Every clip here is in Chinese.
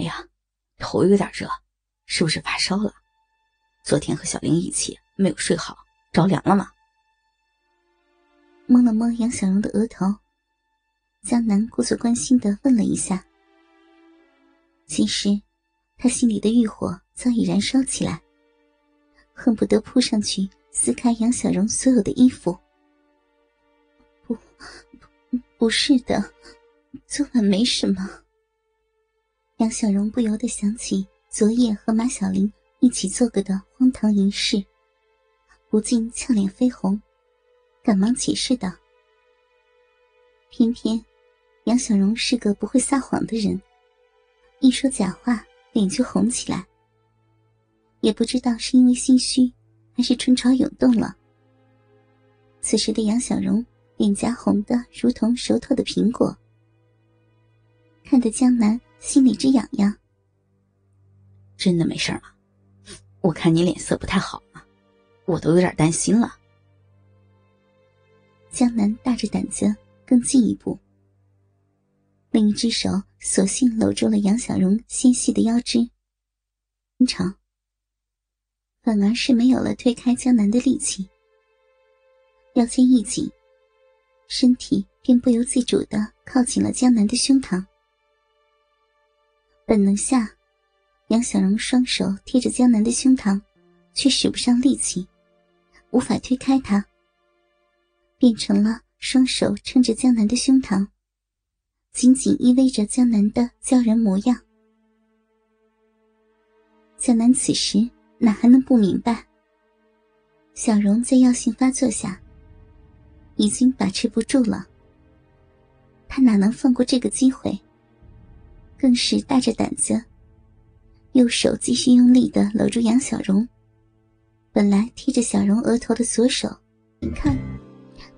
哎呀，头有点热，是不是发烧了？昨天和小玲一起没有睡好，着凉了吗？摸了摸杨小荣的额头，江南故作关心的问了一下。其实，他心里的欲火早已燃烧起来，恨不得扑上去撕开杨小荣所有的衣服。不，不是的，昨晚没什么。杨小荣不由得想起昨夜和马小玲一起做过的荒唐仪式，不禁俏脸绯红，赶忙解释道：“偏偏杨小荣是个不会撒谎的人。”一说假话，脸就红起来。也不知道是因为心虚，还是春潮涌动了。此时的杨小荣脸颊红的如同熟透的苹果，看得江南心里直痒痒。真的没事吗？我看你脸色不太好嘛，我都有点担心了。江南大着胆子更进一步。另一只手索性搂住了杨小荣纤细的腰肢，长，反而是没有了推开江南的力气。腰间一紧，身体便不由自主的靠近了江南的胸膛。本能下，杨小荣双手贴着江南的胸膛，却使不上力气，无法推开他，变成了双手撑着江南的胸膛。紧紧依偎着江南的娇人模样，江南此时哪还能不明白？小荣在药性发作下，已经把持不住了。他哪能放过这个机会？更是大着胆子，右手继续用力的搂住杨小荣。本来贴着小荣额头的左手，你看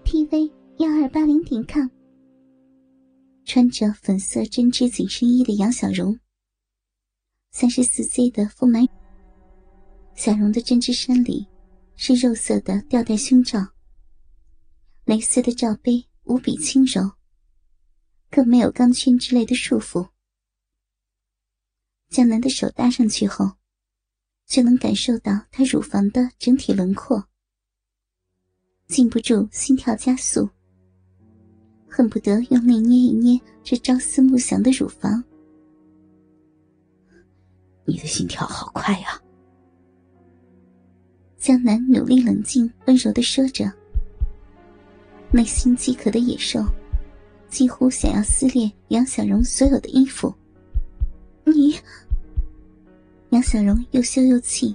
，tv 幺二八零点 com。穿着粉色针织紧身衣的杨小荣，三十四 Z 的丰满。小荣的针织衫里是肉色的吊带胸罩，蕾丝的罩杯无比轻柔，更没有钢圈之类的束缚。江南的手搭上去后，却能感受到她乳房的整体轮廓，禁不住心跳加速。恨不得用力捏一捏这朝思暮想的乳房。你的心跳好快呀！江南努力冷静，温柔的说着，内心饥渴的野兽，几乎想要撕裂杨小荣所有的衣服。你，杨小荣又羞又气，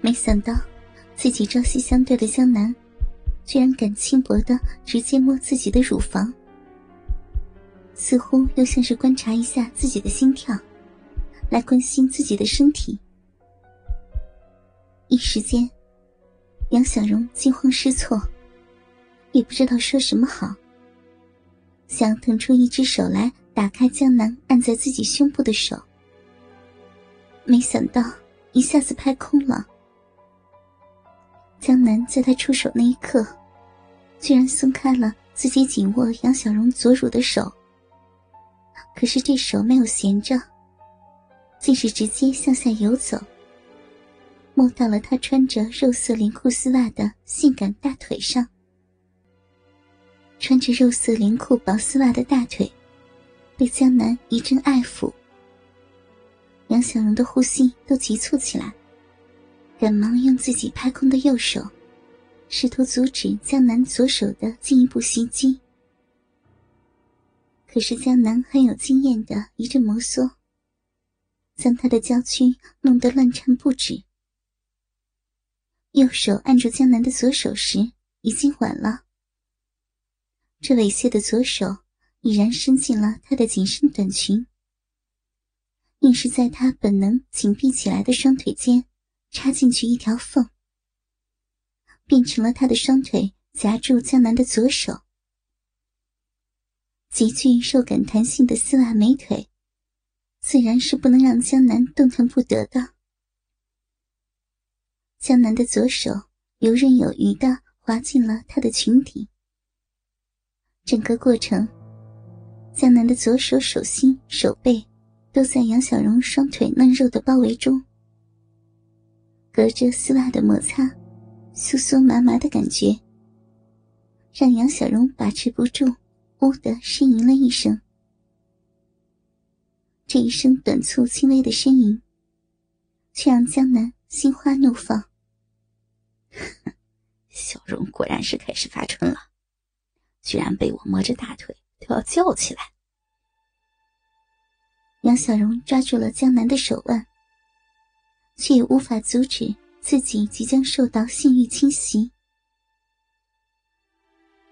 没想到自己朝夕相对的江南。居然敢轻薄的直接摸自己的乳房，似乎又像是观察一下自己的心跳，来关心自己的身体。一时间，杨小荣惊慌失措，也不知道说什么好。想腾出一只手来打开江南按在自己胸部的手，没想到一下子拍空了。江南在他出手那一刻，居然松开了自己紧握杨小荣左乳的手。可是这手没有闲着，竟是直接向下游走，摸到了他穿着肉色连裤丝袜的性感大腿上。穿着肉色连裤薄丝袜的大腿，被江南一阵爱抚，杨小荣的呼吸都急促起来。赶忙用自己拍空的右手，试图阻止江南左手的进一步袭击。可是江南很有经验的一阵摩挲，将他的娇躯弄得乱颤不止。右手按住江南的左手时，已经晚了。这猥亵的左手已然伸进了他的紧身短裙，硬是在他本能紧闭起来的双腿间。插进去一条缝，变成了他的双腿夹住江南的左手。极具肉感弹性的丝袜美腿，自然是不能让江南动弹不得的。江南的左手游刃有余的滑进了他的裙底，整个过程，江南的左手手心、手背都在杨小荣双腿嫩肉的包围中，隔着丝袜的摩擦，酥酥麻麻的感觉，让杨小荣把持不住，呜的呻吟了一声。这一声短促轻微的呻吟，却让江南心花怒放。小荣果然是开始发春了，居然被我摸着大腿要叫起来。杨小荣抓住了江南的手腕，却也无法阻止自己即将受到性欲侵袭。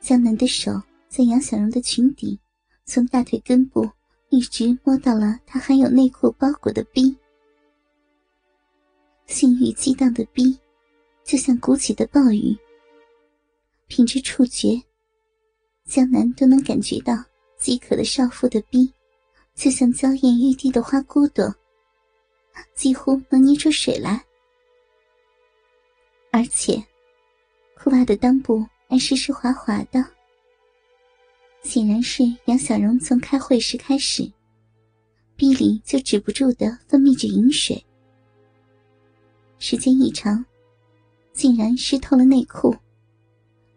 江南的手在杨小荣的裙底，从大腿根部。一直摸到了他含有内裤包裹的逼，性欲激荡的逼，就像鼓起的暴雨。凭着触觉，江南都能感觉到饥渴的少妇的逼，就像娇艳欲滴的花骨朵，几乎能捏出水来。而且，裤袜的裆部还湿湿滑滑的。显然是杨小荣从开会时开始，逼里就止不住的分泌着饮水，时间一长，竟然湿透了内裤，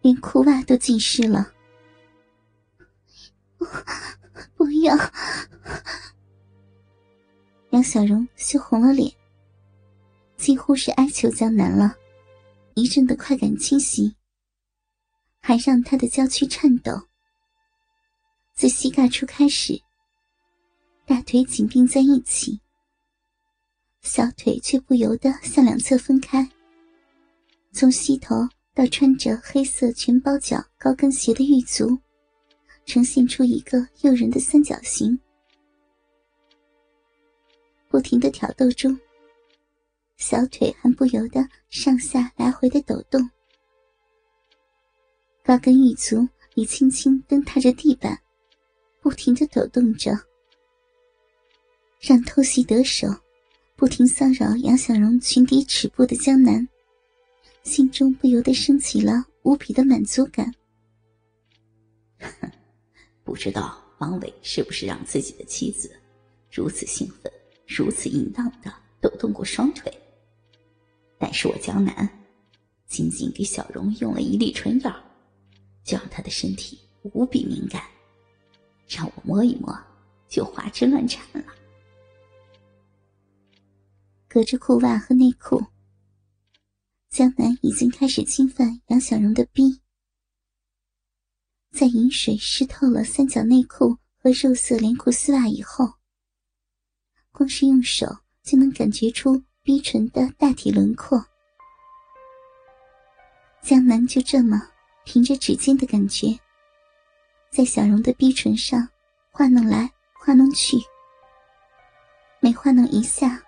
连裤袜都浸湿了。不要！杨小荣羞红了脸，几乎是哀求江南了。一阵的快感侵袭，还让他的娇躯颤抖。自膝盖处开始，大腿紧并在一起，小腿却不由得向两侧分开。从膝头到穿着黑色全包脚高跟鞋的玉足，呈现出一个诱人的三角形。不停的挑逗中，小腿还不由得上下来回的抖动，高跟玉足也轻轻蹬踏着地板。不停的抖动着，让偷袭得手、不停骚扰杨小荣裙底尺部的江南，心中不由得升起了无比的满足感。不知道王伟是不是让自己的妻子如此兴奋、如此淫荡的抖动过双腿？但是我江南仅仅给小荣用了一粒春药，就让他的身体无比敏感。让我摸一摸，就花枝乱颤了。隔着裤袜和内裤，江南已经开始侵犯杨小荣的逼。在饮水湿透了三角内裤和肉色连裤丝袜以后，光是用手就能感觉出逼唇的大体轮廓。江南就这么凭着指尖的感觉。在小荣的逼唇上画弄来画弄去，每画弄一下，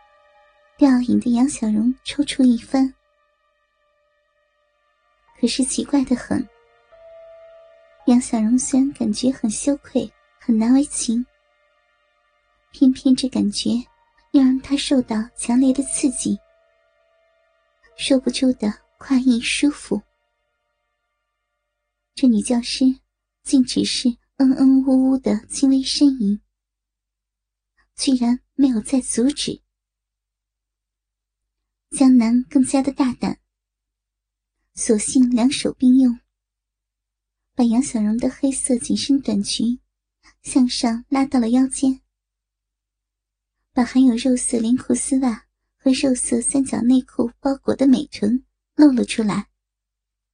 都要引得杨小荣抽搐一番。可是奇怪的很，杨小荣虽然感觉很羞愧、很难为情，偏偏这感觉又让他受到强烈的刺激，说不出的快意舒服。这女教师。竟只是嗯嗯呜呜的轻微呻吟，居然没有再阻止。江南更加的大胆，索性两手并用，把杨小荣的黑色紧身短裙向上拉到了腰间，把含有肉色连裤丝袜和肉色三角内裤包裹的美臀露了出来。